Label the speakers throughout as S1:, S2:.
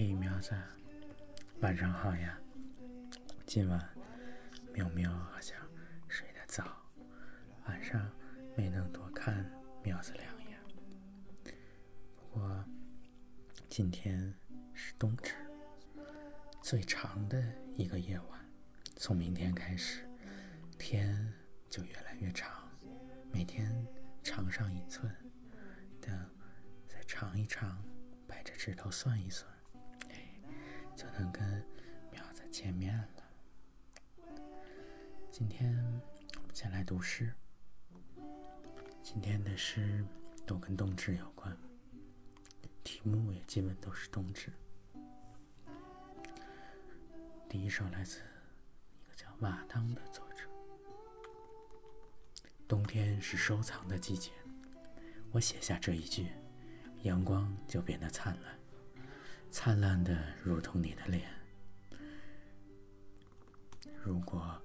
S1: 嘿，苗子，晚上好呀。今晚喵喵好像睡得早，晚上没能多看苗子两眼。不过今天是冬至，最长的一个夜晚。从明天开始，天就越来越长，每天长上一寸。等再长一长，掰着指头算一算。就能跟苗子见面了。今天我们先来读诗。今天的诗都跟冬至有关，题目也基本都是冬至。第一首来自一个叫瓦当的作者。冬天是收藏的季节，我写下这一句，阳光就变得灿烂。灿烂的如同你的脸。如果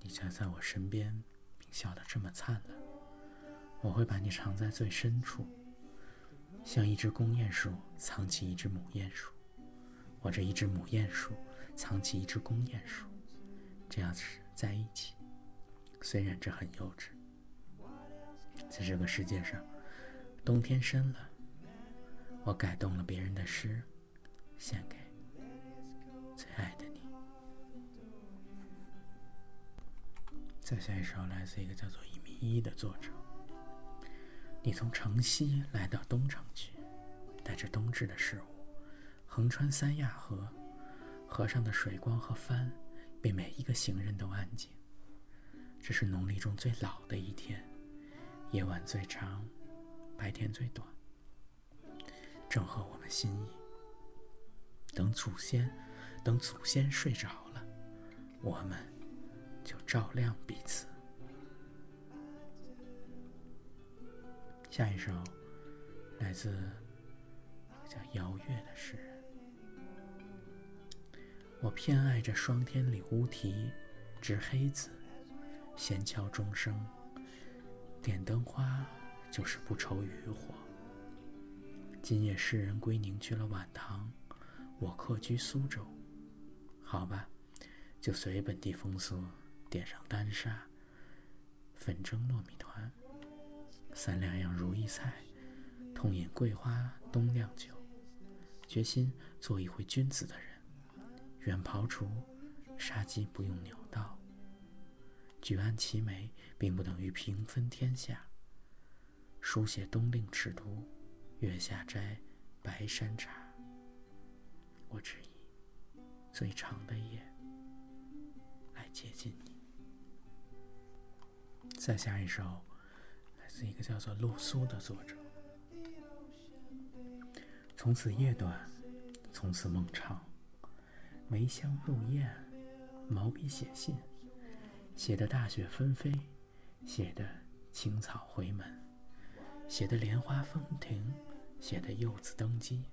S1: 你站在我身边，并笑得这么灿烂，我会把你藏在最深处，像一只公雁树藏起一只母鼹鼠，或者一只母鼹鼠藏起一只公鼹鼠，这样子在一起。虽然这很幼稚，在这个世界上，冬天深了。我改动了别人的诗，献给最爱的你。再下一首来自一个叫做一米一的作者。你从城西来到东城去，带着冬至的事物，横穿三亚河，河上的水光和帆，比每一个行人都安静。这是农历中最老的一天，夜晚最长，白天最短。正合我们心意。等祖先，等祖先睡着了，我们就照亮彼此。下一首来自叫姚月的诗人。我偏爱这霜天里乌啼，执黑子，闲敲钟声，点灯花，就是不愁渔火。今夜诗人归宁去了晚唐，我客居苏州。好吧，就随本地风俗，点上丹砂，粉蒸糯米团，三两样如意菜，痛饮桂花冬酿酒，决心做一回君子的人。愿庖厨杀鸡不用牛刀，举案齐眉，并不等于平分天下。书写冬令尺牍。月下摘白山茶，我只以最长的夜来接近你。再下一首，来自一个叫做露苏的作者。从此夜短，从此梦长。梅香入咽，毛笔写信，写的大雪纷飞，写的青草回门，写的莲花风停。写的柚子登基，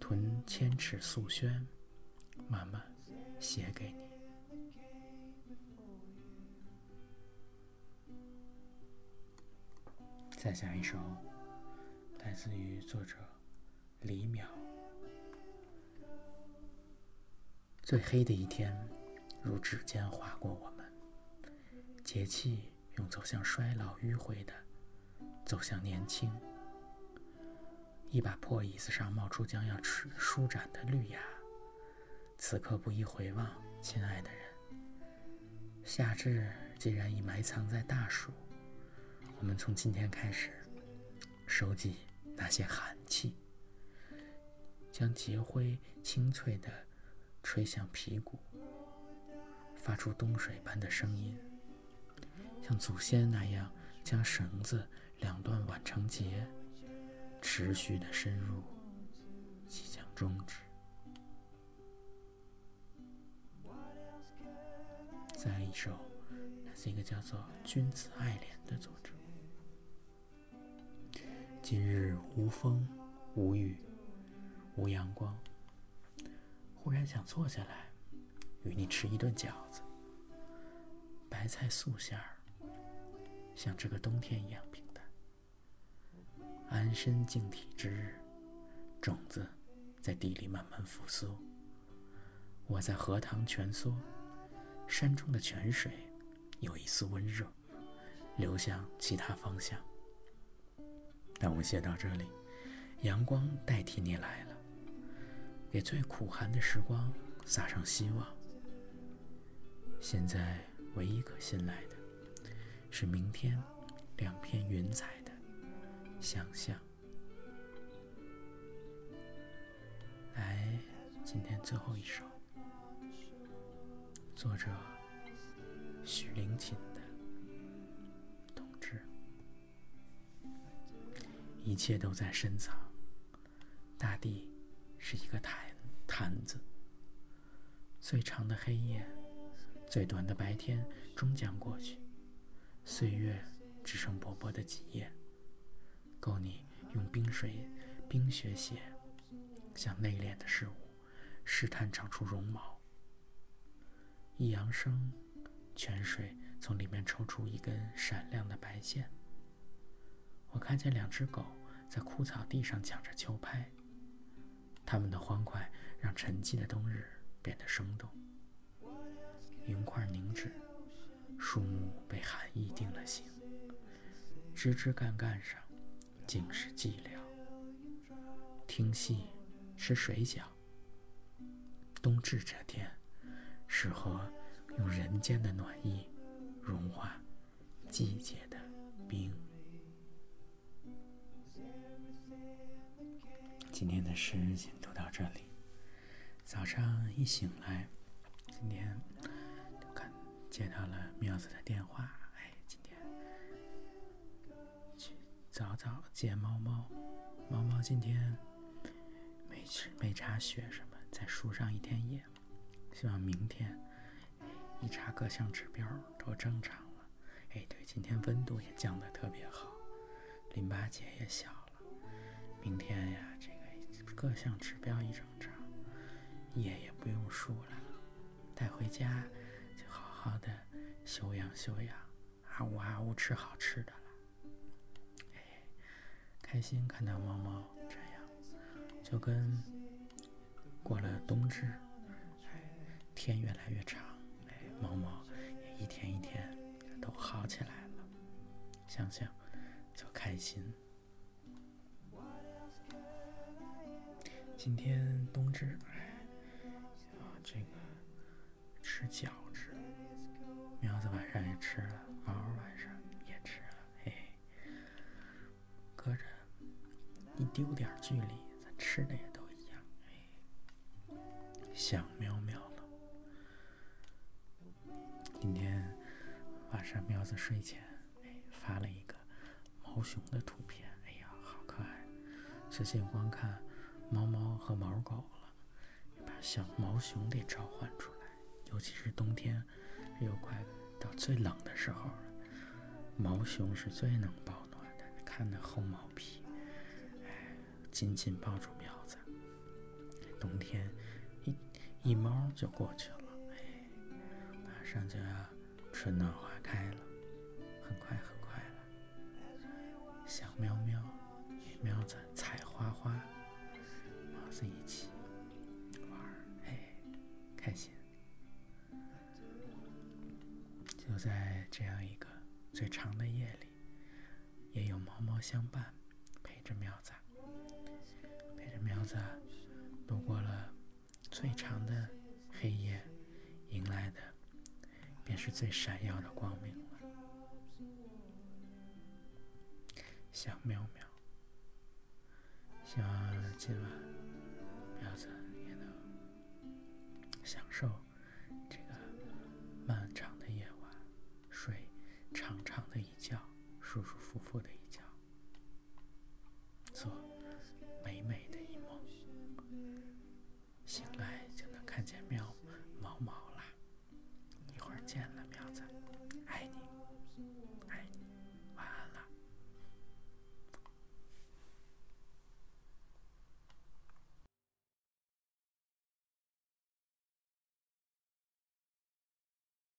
S1: 屯千尺素轩，慢慢写给你。再下一首，来自于作者李淼。最黑的一天，如指尖划过我们，节气用走向衰老迂回的，走向年轻。一把破椅子上冒出将要舒舒展的绿芽，此刻不宜回望，亲爱的人。夏至既然已埋藏在大树，我们从今天开始收集那些寒气，将节灰清脆地吹向皮骨，发出冬水般的声音，像祖先那样将绳子两端挽成结。持续的深入，即将终止。再来一首，来自一个叫做《君子爱莲》的作者。今日无风无雨无阳光，忽然想坐下来，与你吃一顿饺子，白菜素馅儿，像这个冬天一样。安身静体之日，种子在地里慢慢复苏。我在荷塘蜷缩，山中的泉水有一丝温热，流向其他方向。但我写到这里，阳光代替你来了，给最苦寒的时光撒上希望。现在唯一可信赖的，是明天两片云彩想象。来，今天最后一首，作者许灵琴的《同志》，一切都在深藏，大地是一个坛坛子，最长的黑夜。最短的白天终将过去，岁月只剩薄薄的几页，够你用冰水、冰雪写，向内敛的事物试探长出绒毛。一扬声，泉水从里面抽出一根闪亮的白线。我看见两只狗在枯草地上抢着秋拍，它们的欢快让沉寂的冬日变得生动。云块凝滞，树木被寒意定了型，枝枝干干上竟是寂寥。听戏，吃水饺。冬至这天，适合用人间的暖意融化季节的冰。今天的诗先读到这里。早上一醒来，今天看。接到了妙子的电话，早早接猫猫，猫猫今天没吃没查血什么，在输上一天夜，希望明天一查各项指标都正常了。哎，对，今天温度也降得特别好，淋巴结也小了，明天呀，这个各项指标一正常，夜也不用输了，带回家就。好好的，休养休养，啊呜啊呜吃好吃的。开心看到猫猫这样，就跟过了冬至，天越来越长，哎，猫猫也一天一天都好起来了，想想就开心。今天冬至，哎，啊，这个吃饺子。苗子晚上也吃了，猫晚上也吃了，嘿嘿。隔着一丢点距离，咱吃的也都一样，哎。想喵喵了。今天晚上喵子睡前，哎，发了一个毛熊的图片，哎呀，好可爱。最近光看猫猫和毛狗了，把小毛熊得召唤出来，尤其是冬天。又快到最冷的时候了，毛熊是最能保暖的。看那厚毛皮，紧紧抱住苗子。冬天一一猫就过去了，哎，马上就要春暖花开了，很快很快了。小喵喵与喵子采花花，毛子一起玩，哎，开心。就在这样一个最长的夜里，也有猫猫相伴，陪着苗子，子度过了最长的黑夜，迎来的便是最闪耀的光明了。小喵喵，希望今晚喵子也能享受这个漫。长看见没有？